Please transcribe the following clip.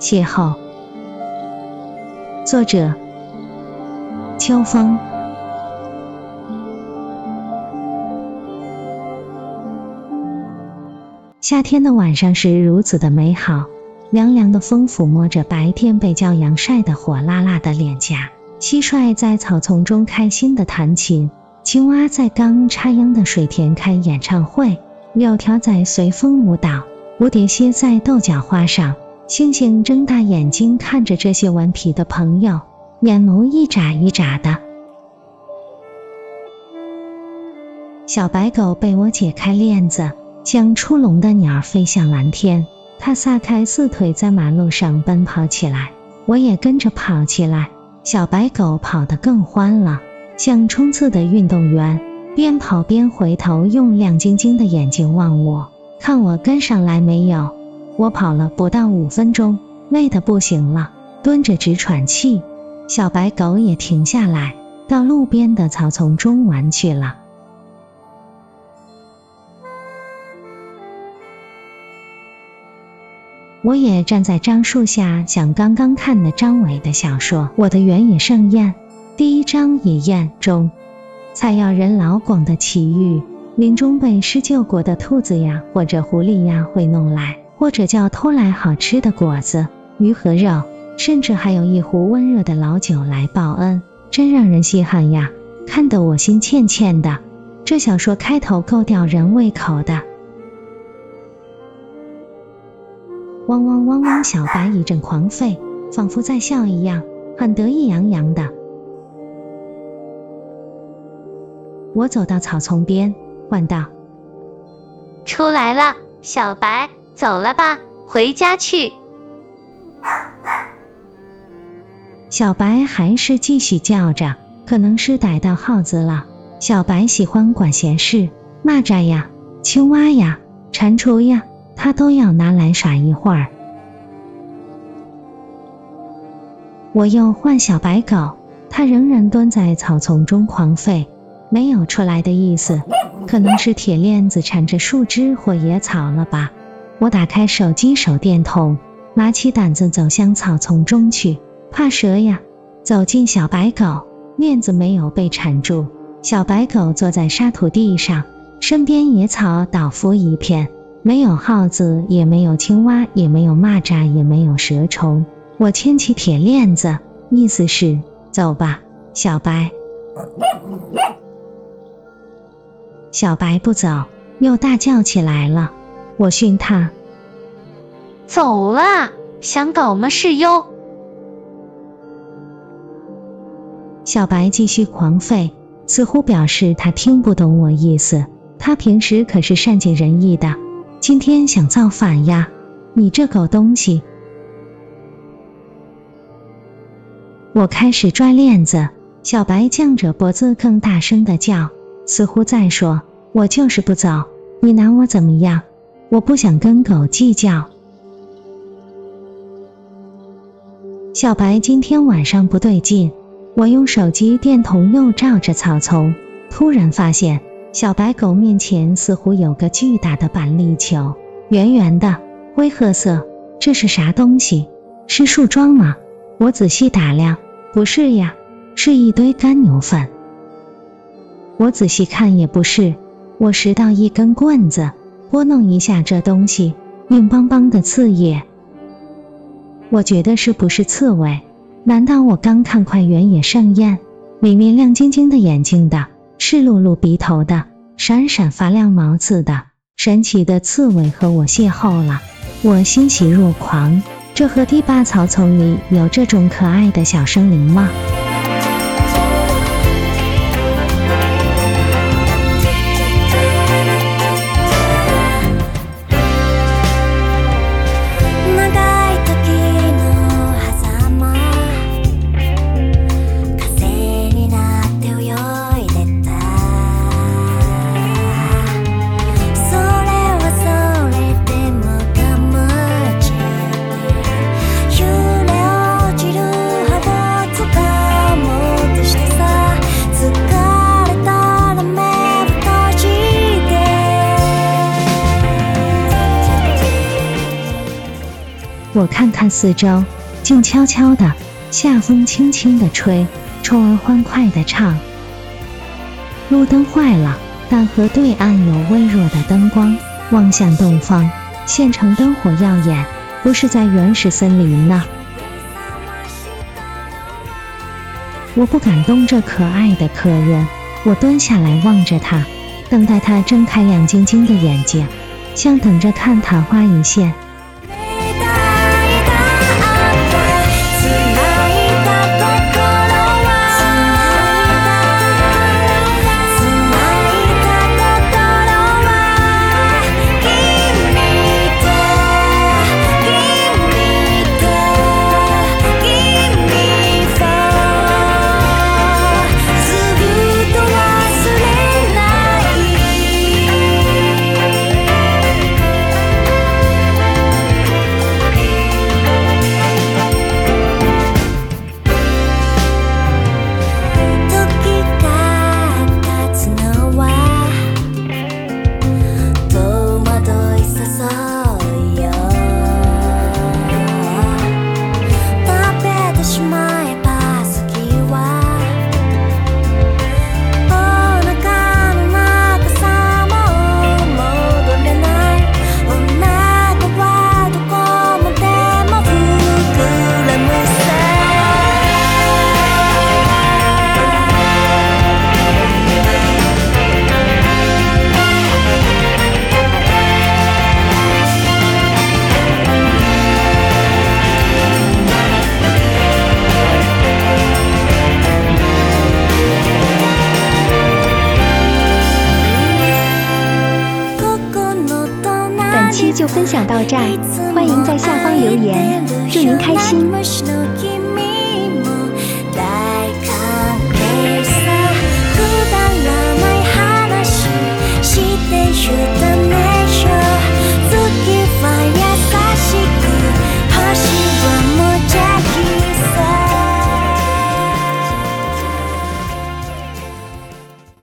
邂逅，作者：秋风。夏天的晚上是如此的美好，凉凉的风抚摸着白天被骄阳晒得火辣辣的脸颊。蟋蟀在草丛中开心的弹琴，青蛙在刚插秧的水田开演唱会，柳条在随风舞蹈，蝴蝶歇在豆角花上。星星睁大眼睛看着这些顽皮的朋友，眼眸一眨一眨的。小白狗被我解开链子，像出笼的鸟飞向蓝天。它撒开四腿在马路上奔跑起来，我也跟着跑起来。小白狗跑得更欢了，像冲刺的运动员，边跑边回头，用亮晶晶的眼睛望我，看我跟上来没有。我跑了不到五分钟，累得不行了，蹲着直喘气。小白狗也停下来，到路边的草丛中玩去了。我也站在樟树下，想刚刚看的张伟的小说《我的原野盛宴》第一章野宴中，采药人老广的奇遇：林中被施救过的兔子呀，或者狐狸呀，会弄来。或者叫偷来好吃的果子、鱼和肉，甚至还有一壶温热的老酒来报恩，真让人稀罕呀！看得我心欠欠的。这小说开头够吊人胃口的。汪汪汪汪！小白一阵狂吠，仿佛在笑一样，很得意洋洋的。我走到草丛边，唤道：“出来了，小白。”走了吧，回家去。小白还是继续叫着，可能是逮到耗子了。小白喜欢管闲事，蚂蚱呀、青蛙呀、蟾蜍呀，它都要拿来耍一会儿。我又唤小白狗，它仍然蹲在草丛中狂吠，没有出来的意思，可能是铁链子缠着树枝或野草了吧。我打开手机手电筒，拿起胆子走向草丛中去。怕蛇呀！走进小白狗，链子没有被缠住。小白狗坐在沙土地上，身边野草倒伏一片，没有耗子，也没有青蛙，也没有蚂蚱，也没有蛇虫。我牵起铁链子，意思是走吧，小白。小白不走，又大叫起来了。我训他走了，想搞么事哟？小白继续狂吠，似乎表示他听不懂我意思。他平时可是善解人意的，今天想造反呀？你这狗东西！我开始拽链子，小白犟着脖子更大声的叫，似乎在说：“我就是不走，你拿我怎么样？”我不想跟狗计较。小白今天晚上不对劲，我用手机电筒又照着草丛，突然发现小白狗面前似乎有个巨大的板栗球，圆圆的，灰褐色，这是啥东西？是树桩吗？我仔细打量，不是呀，是一堆干牛粪。我仔细看也不是，我拾到一根棍子。拨弄一下这东西，硬邦邦的刺叶，我觉得是不是刺猬？难道我刚看块原野盛宴，里面亮晶晶的眼睛的，湿漉漉鼻头的，闪闪发亮毛刺的，神奇的刺猬和我邂逅了，我欣喜若狂。这河堤坝草丛里有这种可爱的小生灵吗？我看看四周，静悄悄的，夏风轻轻的吹，虫儿欢快的唱。路灯坏了，但河对岸有微弱的灯光，望向东方，县城灯火耀眼，不是在原始森林呢。我不敢动这可爱的客人，我蹲下来望着他，等待他睁开亮晶晶的眼睛，像等着看昙花一现。就分享到这，欢迎在下方留言，祝您开心。